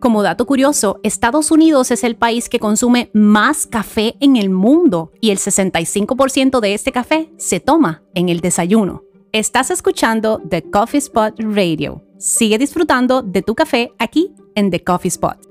Como dato curioso, Estados Unidos es el país que consume más café en el mundo y el 65% de este café se toma en el desayuno. Estás escuchando The Coffee Spot Radio. Sigue disfrutando de tu café aquí en The Coffee Spot.